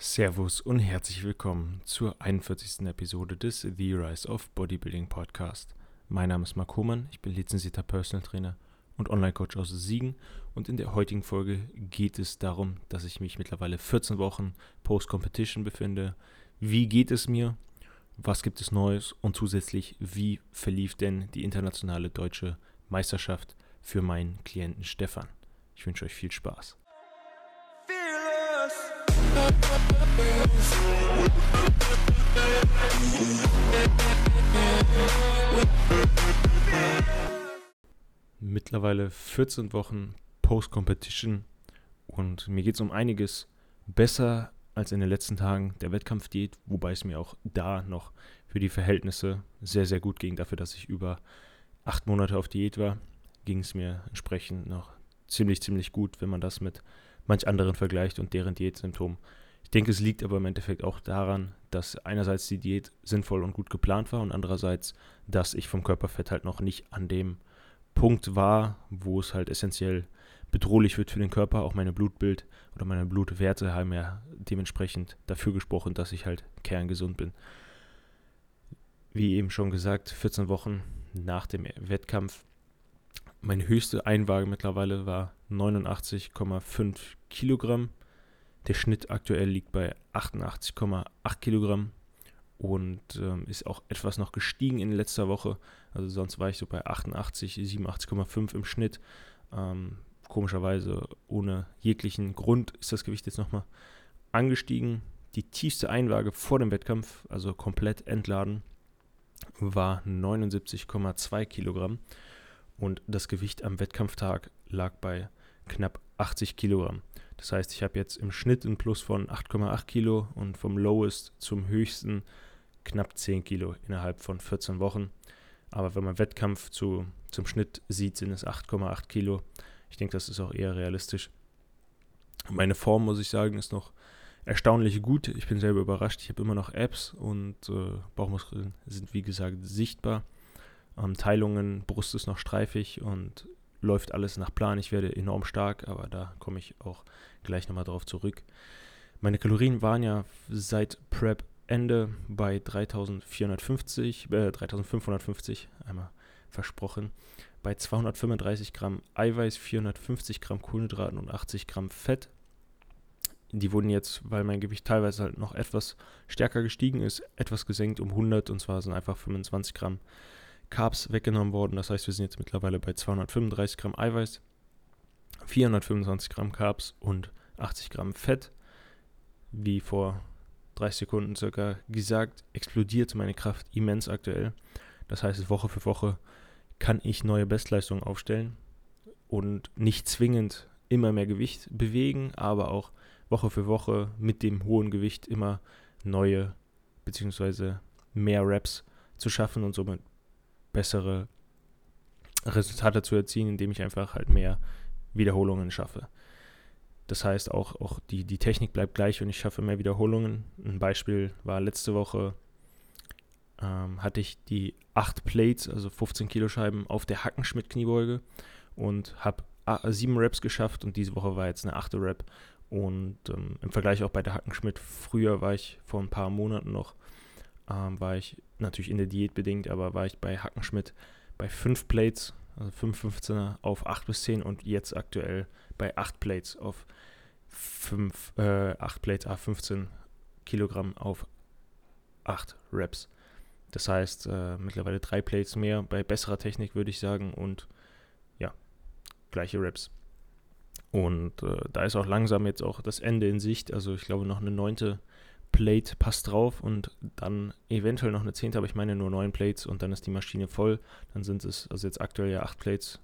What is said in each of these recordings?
Servus und herzlich willkommen zur 41. Episode des The Rise of Bodybuilding Podcast. Mein Name ist Marc Hohmann, ich bin lizenzierter Personal Trainer und Online-Coach aus Siegen und in der heutigen Folge geht es darum, dass ich mich mittlerweile 14 Wochen Post-Competition befinde. Wie geht es mir? Was gibt es Neues? Und zusätzlich, wie verlief denn die internationale deutsche Meisterschaft für meinen Klienten Stefan? Ich wünsche euch viel Spaß. Mittlerweile 14 Wochen Post-Competition und mir geht es um einiges besser als in den letzten Tagen der Wettkampfdiät, wobei es mir auch da noch für die Verhältnisse sehr, sehr gut ging. Dafür, dass ich über acht Monate auf Diät war, ging es mir entsprechend noch ziemlich, ziemlich gut, wenn man das mit manch anderen vergleicht und deren Diätsymptomen. Ich denke, es liegt aber im Endeffekt auch daran, dass einerseits die Diät sinnvoll und gut geplant war und andererseits, dass ich vom Körperfett halt noch nicht an dem Punkt war, wo es halt essentiell bedrohlich wird für den Körper. Auch meine Blutbild oder meine Blutwerte haben ja dementsprechend dafür gesprochen, dass ich halt kerngesund bin. Wie eben schon gesagt, 14 Wochen nach dem Wettkampf. Meine höchste Einwaage mittlerweile war 89,5 Kilogramm. Der Schnitt aktuell liegt bei 88,8 Kilogramm und ähm, ist auch etwas noch gestiegen in letzter Woche. Also sonst war ich so bei 88, 87,5 im Schnitt. Ähm, komischerweise ohne jeglichen Grund ist das Gewicht jetzt nochmal angestiegen. Die tiefste Einwaage vor dem Wettkampf, also komplett entladen, war 79,2 Kilogramm und das Gewicht am Wettkampftag lag bei knapp 80 Kilogramm. Das heißt, ich habe jetzt im Schnitt einen Plus von 8,8 Kilo und vom Lowest zum höchsten knapp 10 Kilo innerhalb von 14 Wochen. Aber wenn man Wettkampf zu, zum Schnitt sieht, sind es 8,8 Kilo. Ich denke, das ist auch eher realistisch. Meine Form, muss ich sagen, ist noch erstaunlich gut. Ich bin selber überrascht. Ich habe immer noch Apps und äh, Bauchmuskeln sind, wie gesagt, sichtbar. Ähm, Teilungen, Brust ist noch streifig und läuft alles nach Plan. Ich werde enorm stark, aber da komme ich auch gleich nochmal drauf zurück. Meine Kalorien waren ja seit Prep Ende bei 3450, äh, 3550, einmal versprochen, bei 235 Gramm Eiweiß, 450 Gramm Kohlenhydraten und 80 Gramm Fett. Die wurden jetzt, weil mein Gewicht teilweise halt noch etwas stärker gestiegen ist, etwas gesenkt um 100 und zwar sind einfach 25 Gramm Carbs weggenommen worden. Das heißt, wir sind jetzt mittlerweile bei 235 Gramm Eiweiß, 425 Gramm Carbs und 80 Gramm Fett. Wie vor 30 Sekunden circa gesagt, explodiert meine Kraft immens aktuell. Das heißt, Woche für Woche kann ich neue Bestleistungen aufstellen und nicht zwingend immer mehr Gewicht bewegen, aber auch Woche für Woche mit dem hohen Gewicht immer neue bzw. mehr Reps zu schaffen und somit bessere Resultate zu erzielen, indem ich einfach halt mehr Wiederholungen schaffe. Das heißt, auch, auch die, die Technik bleibt gleich und ich schaffe mehr Wiederholungen. Ein Beispiel war letzte Woche, ähm, hatte ich die 8 Plates, also 15 Kilo Scheiben, auf der Hackenschmidt-Kniebeuge und habe 7 Reps geschafft und diese Woche war jetzt eine 8. Rep. Und ähm, im Vergleich auch bei der Hackenschmidt, früher war ich vor ein paar Monaten noch ähm, war ich natürlich in der Diät bedingt, aber war ich bei Hackenschmidt bei 5 Plates, also 5 15er auf 8 bis 10 und jetzt aktuell bei 8 Plates auf 5, äh, 8 Plates, a 15 Kilogramm auf 8 Reps. Das heißt, äh, mittlerweile 3 Plates mehr bei besserer Technik, würde ich sagen, und ja, gleiche Reps. Und äh, da ist auch langsam jetzt auch das Ende in Sicht. Also ich glaube noch eine neunte Plate passt drauf und dann eventuell noch eine zehnte, aber ich meine nur neun Plates und dann ist die Maschine voll. Dann sind es, also jetzt aktuell ja acht Plates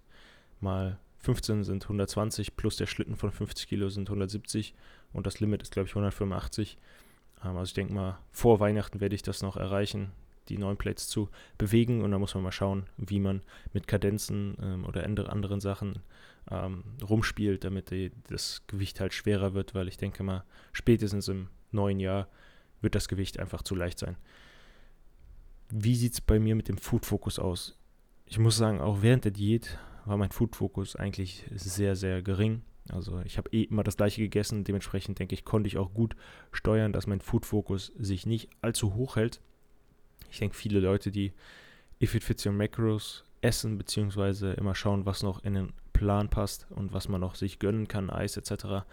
mal 15 sind 120 plus der Schlitten von 50 Kilo sind 170 und das Limit ist glaube ich 185. Ähm, also ich denke mal, vor Weihnachten werde ich das noch erreichen, die neun Plates zu bewegen und dann muss man mal schauen, wie man mit Kadenzen ähm, oder anderen Sachen ähm, rumspielt, damit die, das Gewicht halt schwerer wird, weil ich denke mal, spätestens im neuen Jahr wird das Gewicht einfach zu leicht sein. Wie sieht es bei mir mit dem Food-Fokus aus? Ich muss sagen, auch während der Diät war mein Food-Fokus eigentlich sehr, sehr gering. Also ich habe eh immer das gleiche gegessen, dementsprechend denke ich, konnte ich auch gut steuern, dass mein Food-Fokus sich nicht allzu hoch hält. Ich denke, viele Leute, die If It Fits Your Macros essen, beziehungsweise immer schauen, was noch in den Plan passt und was man noch sich gönnen kann, Eis etc.,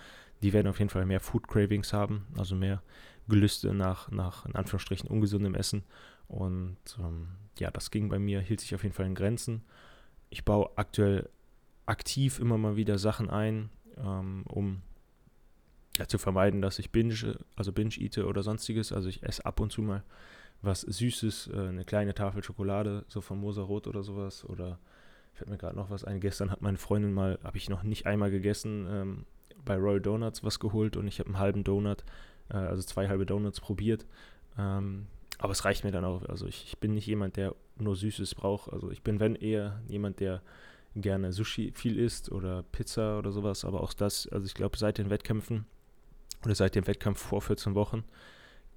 die werden auf jeden Fall mehr Food Cravings haben, also mehr Gelüste nach, nach in Anführungsstrichen ungesundem Essen. Und ähm, ja, das ging bei mir, hielt sich auf jeden Fall in Grenzen. Ich baue aktuell aktiv immer mal wieder Sachen ein, ähm, um ja, zu vermeiden, dass ich binge, also binge eate oder sonstiges. Also ich esse ab und zu mal was Süßes, äh, eine kleine Tafel Schokolade, so von Moser Rot oder sowas. Oder fällt mir gerade noch was ein. Gestern hat meine Freundin mal, habe ich noch nicht einmal gegessen, ähm, bei Royal Donuts was geholt und ich habe einen halben Donut, äh, also zwei halbe Donuts probiert. Ähm, aber es reicht mir dann auch. Also ich, ich, bin nicht jemand, der nur Süßes braucht. Also ich bin, wenn eher jemand, der gerne Sushi viel isst oder Pizza oder sowas. Aber auch das, also ich glaube, seit den Wettkämpfen oder seit dem Wettkampf vor 14 Wochen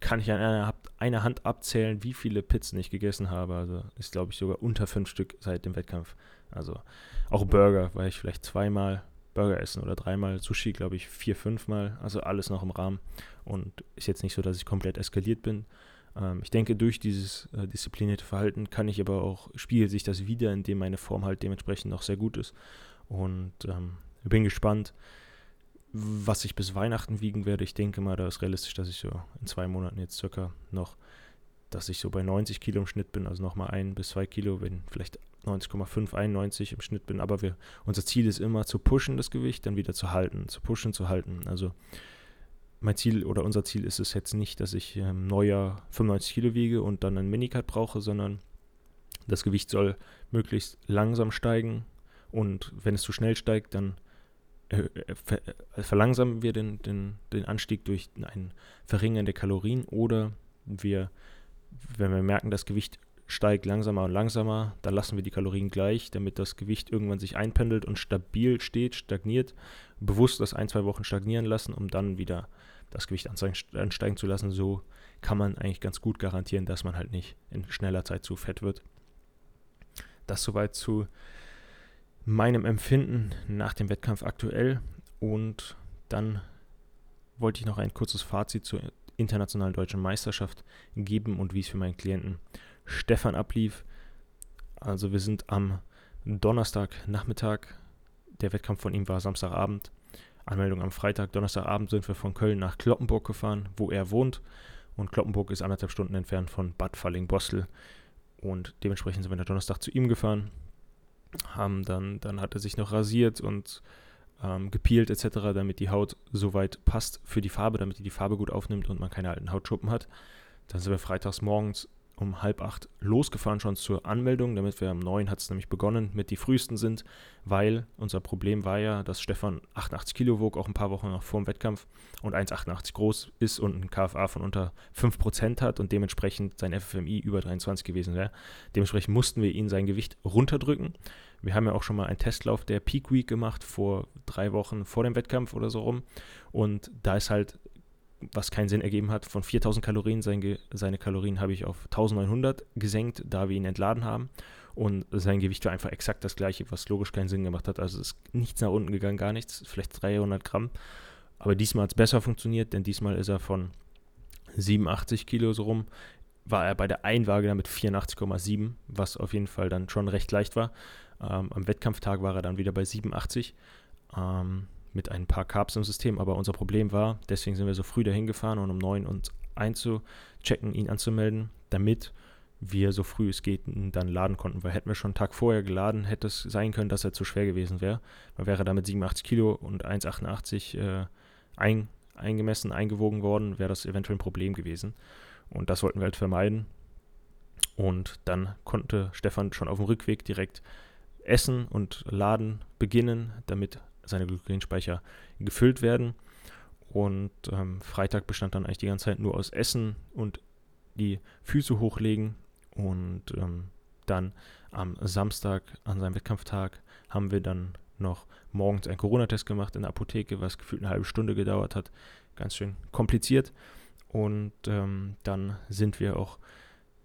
kann ich an einer, einer Hand abzählen, wie viele Pizzen ich gegessen habe. Also ist, glaube ich, sogar unter fünf Stück seit dem Wettkampf. Also auch Burger, weil ich vielleicht zweimal Burger essen oder dreimal Sushi, glaube ich, vier, fünfmal. Also alles noch im Rahmen. Und ist jetzt nicht so, dass ich komplett eskaliert bin. Ähm, ich denke, durch dieses äh, disziplinierte Verhalten kann ich aber auch, spiegelt sich das wieder, indem meine Form halt dementsprechend noch sehr gut ist. Und ähm, bin gespannt, was ich bis Weihnachten wiegen werde. Ich denke mal, da ist realistisch, dass ich so in zwei Monaten jetzt circa noch, dass ich so bei 90 Kilo im Schnitt bin, also nochmal ein bis zwei Kilo, wenn vielleicht 90,5, 91 im Schnitt bin. Aber wir, unser Ziel ist immer zu pushen, das Gewicht, dann wieder zu halten, zu pushen, zu halten. Also mein Ziel oder unser Ziel ist es jetzt nicht, dass ich ähm, neuer 95 Kilo wiege und dann einen Minicut brauche, sondern das Gewicht soll möglichst langsam steigen und wenn es zu schnell steigt, dann äh, ver äh, verlangsamen wir den, den, den Anstieg durch ein Verringern der Kalorien oder wir, wenn wir merken, das Gewicht steigt langsamer und langsamer, dann lassen wir die Kalorien gleich, damit das Gewicht irgendwann sich einpendelt und stabil steht, stagniert. Bewusst das ein, zwei Wochen stagnieren lassen, um dann wieder das Gewicht ansteigen zu lassen. So kann man eigentlich ganz gut garantieren, dass man halt nicht in schneller Zeit zu fett wird. Das soweit zu meinem Empfinden nach dem Wettkampf aktuell. Und dann wollte ich noch ein kurzes Fazit zur internationalen deutschen Meisterschaft geben und wie es für meinen Klienten Stefan ablief. Also wir sind am Donnerstagnachmittag, der Wettkampf von ihm war Samstagabend, Anmeldung am Freitag, Donnerstagabend sind wir von Köln nach Kloppenburg gefahren, wo er wohnt. Und Kloppenburg ist anderthalb Stunden entfernt von Bad Falling-Bostel. Und dementsprechend sind wir am Donnerstag zu ihm gefahren, haben dann, dann hat er sich noch rasiert und ähm, gepielt etc., damit die Haut soweit passt für die Farbe, damit die die Farbe gut aufnimmt und man keine alten Hautschuppen hat. Dann sind wir freitags morgens um halb acht losgefahren schon zur Anmeldung, damit wir am neun hat es nämlich begonnen mit die frühesten sind, weil unser Problem war ja, dass Stefan 88 Kilo wog, auch ein paar Wochen noch vor dem Wettkampf und 1,88 groß ist und ein KFA von unter 5% hat und dementsprechend sein FFMI über 23 gewesen wäre. Dementsprechend mussten wir ihn sein Gewicht runterdrücken. Wir haben ja auch schon mal einen Testlauf der Peak Week gemacht vor drei Wochen vor dem Wettkampf oder so rum und da ist halt was keinen Sinn ergeben hat. Von 4000 Kalorien, sein seine Kalorien habe ich auf 1900 gesenkt, da wir ihn entladen haben. Und sein Gewicht war einfach exakt das gleiche, was logisch keinen Sinn gemacht hat. Also ist nichts nach unten gegangen, gar nichts, vielleicht 300 Gramm. Aber diesmal hat es besser funktioniert, denn diesmal ist er von 87 Kilo so rum, war er bei der Einwaage dann mit 84,7, was auf jeden Fall dann schon recht leicht war. Ähm, am Wettkampftag war er dann wieder bei 87. Ähm, mit ein paar Carbs im System, aber unser Problem war, deswegen sind wir so früh dahin gefahren und um neun uns einzuchecken, ihn anzumelden, damit wir so früh es geht dann laden konnten, weil hätten wir schon einen Tag vorher geladen, hätte es sein können, dass er zu schwer gewesen wäre. Man wäre damit 87 Kilo und 1,88 äh, ein, eingemessen, eingewogen worden, wäre das eventuell ein Problem gewesen. Und das wollten wir halt vermeiden. Und dann konnte Stefan schon auf dem Rückweg direkt essen und laden beginnen, damit seine Glykogenspeicher gefüllt werden. Und ähm, Freitag bestand dann eigentlich die ganze Zeit nur aus Essen und die Füße hochlegen. Und ähm, dann am Samstag, an seinem Wettkampftag, haben wir dann noch morgens einen Corona-Test gemacht in der Apotheke, was gefühlt eine halbe Stunde gedauert hat. Ganz schön kompliziert. Und ähm, dann sind wir auch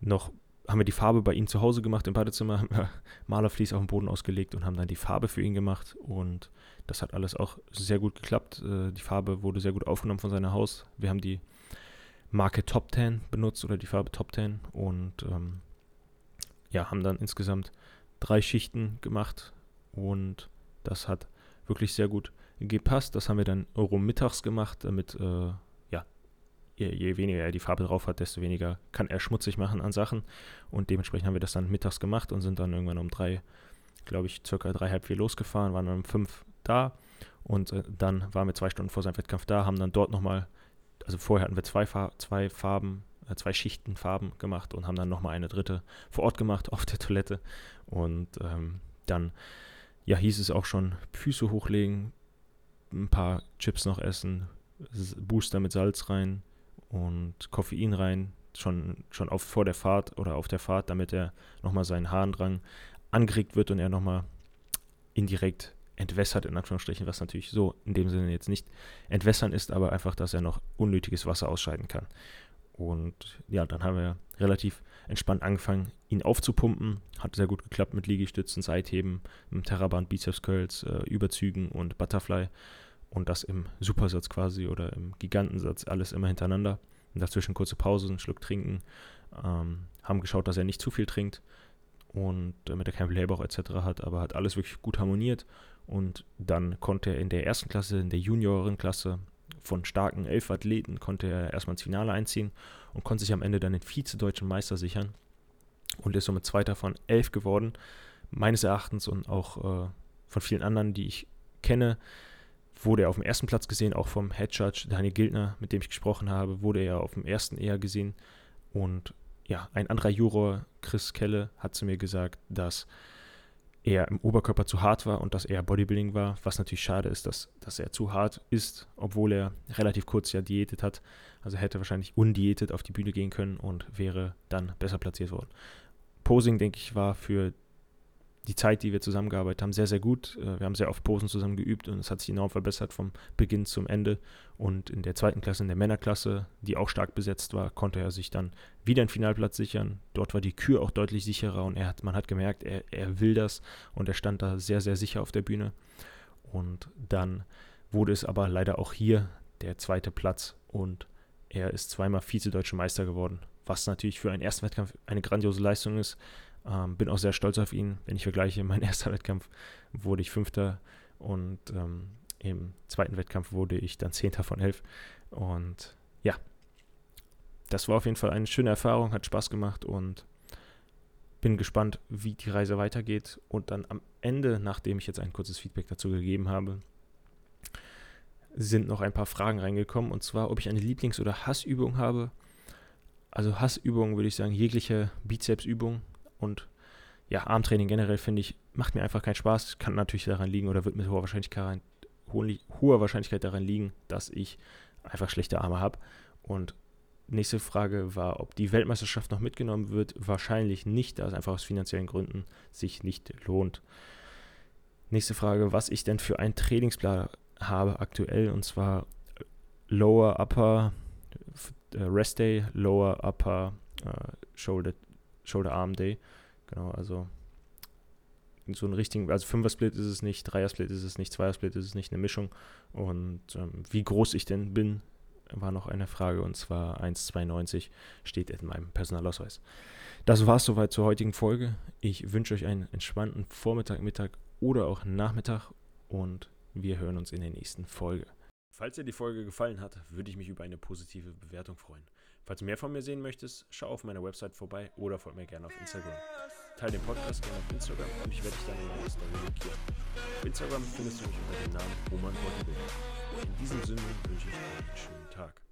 noch haben wir die Farbe bei ihm zu Hause gemacht im Badezimmer, haben wir Malerflies auf den Boden ausgelegt und haben dann die Farbe für ihn gemacht. Und das hat alles auch sehr gut geklappt. Äh, die Farbe wurde sehr gut aufgenommen von seinem Haus. Wir haben die Marke Top 10 benutzt oder die Farbe Top 10 und ähm, ja, haben dann insgesamt drei Schichten gemacht und das hat wirklich sehr gut gepasst. Das haben wir dann rum mittags gemacht, damit äh, je, weniger er die Farbe drauf hat, desto weniger kann er schmutzig machen an Sachen und dementsprechend haben wir das dann mittags gemacht und sind dann irgendwann um drei, glaube ich, circa drei, halb vier losgefahren, waren dann um fünf da und äh, dann waren wir zwei Stunden vor seinem Wettkampf da, haben dann dort nochmal also vorher hatten wir zwei, Far zwei Farben, äh, zwei Schichten Farben gemacht und haben dann nochmal eine dritte vor Ort gemacht auf der Toilette. Und ähm, dann, ja, hieß es auch schon, Füße hochlegen, ein paar Chips noch essen, Booster mit Salz rein und Koffein rein, schon, schon auf, vor der Fahrt oder auf der Fahrt, damit er nochmal seinen Harndrang angeregt wird und er nochmal indirekt entwässert, in Anführungsstrichen, was natürlich so in dem Sinne jetzt nicht entwässern ist, aber einfach, dass er noch unnötiges Wasser ausscheiden kann. Und ja, dann haben wir relativ entspannt angefangen, ihn aufzupumpen. Hat sehr gut geklappt mit Liegestützen, Seitheben, Terraband, Biceps Curls, äh, Überzügen und Butterfly. Und das im Supersatz quasi oder im Gigantensatz, alles immer hintereinander. Und dazwischen kurze Pause, einen Schluck trinken. Ähm, haben geschaut, dass er nicht zu viel trinkt und damit er keinen Blähbauch etc. hat, aber hat alles wirklich gut harmoniert und dann konnte er in der ersten Klasse, in der Juniorenklasse von starken elf Athleten, konnte er erstmal ins Finale einziehen und konnte sich am Ende dann den Vize-Deutschen Meister sichern und ist somit Zweiter von elf geworden. Meines Erachtens und auch äh, von vielen anderen, die ich kenne, wurde er auf dem ersten Platz gesehen, auch vom Head Judge Daniel Gildner, mit dem ich gesprochen habe, wurde er auf dem ersten eher gesehen. Und ja, ein anderer Juror, Chris Kelle, hat zu mir gesagt, dass er im Oberkörper zu hart war und dass er Bodybuilding war, was natürlich schade ist, dass, dass er zu hart ist, obwohl er relativ kurz ja diätet hat. Also hätte wahrscheinlich undiätet auf die Bühne gehen können und wäre dann besser platziert worden. Posing, denke ich, war für die Zeit, die wir zusammengearbeitet haben, sehr, sehr gut. Äh, wir haben sehr oft Posen zusammen geübt und es hat sich enorm verbessert vom Beginn zum Ende. Und in der zweiten Klasse, in der Männerklasse, die auch stark besetzt war, konnte er sich dann wieder einen Finalplatz sichern. Dort war die Kür auch deutlich sicherer und er hat, man hat gemerkt, er, er will das und er stand da sehr, sehr sicher auf der Bühne. Und dann wurde es aber leider auch hier der zweite Platz und er ist zweimal Vize-Deutsche Meister geworden, was natürlich für einen ersten Wettkampf eine grandiose Leistung ist. Ähm, bin auch sehr stolz auf ihn. Wenn ich vergleiche, mein erster Wettkampf wurde ich Fünfter und ähm, im zweiten Wettkampf wurde ich dann Zehnter von elf. Und ja, das war auf jeden Fall eine schöne Erfahrung, hat Spaß gemacht und bin gespannt, wie die Reise weitergeht. Und dann am Ende, nachdem ich jetzt ein kurzes Feedback dazu gegeben habe, sind noch ein paar Fragen reingekommen. Und zwar, ob ich eine Lieblings- oder Hassübung habe. Also Hassübungen würde ich sagen, jegliche Bizepsübung und ja, Armtraining generell finde ich, macht mir einfach keinen Spaß. Kann natürlich daran liegen oder wird mit hoher Wahrscheinlichkeit, hoher Wahrscheinlichkeit daran liegen, dass ich einfach schlechte Arme habe. Und nächste Frage war, ob die Weltmeisterschaft noch mitgenommen wird. Wahrscheinlich nicht, da es einfach aus finanziellen Gründen sich nicht lohnt. Nächste Frage, was ich denn für einen Trainingsplan habe aktuell und zwar Lower Upper äh, Rest Day, Lower Upper uh, Shoulder Shoulder Arm Day. Genau, also so einen richtigen, also Fünfer-Split ist es nicht, Dreier-Split ist es nicht, Zweier-Split ist es nicht, eine Mischung. Und ähm, wie groß ich denn bin, war noch eine Frage und zwar 1,92 steht in meinem Personalausweis. Das war es soweit zur heutigen Folge. Ich wünsche euch einen entspannten Vormittag, Mittag oder auch Nachmittag und wir hören uns in der nächsten Folge. Falls dir die Folge gefallen hat, würde ich mich über eine positive Bewertung freuen. Falls du mehr von mir sehen möchtest, schau auf meiner Website vorbei oder folge mir gerne auf Instagram. Teile den Podcast gerne auf Instagram und ich werde dich dann in meiner Story markieren. Auf Instagram findest du mich unter dem Namen Roman Bodybuilder. In diesem Sinne wünsche ich dir einen schönen Tag.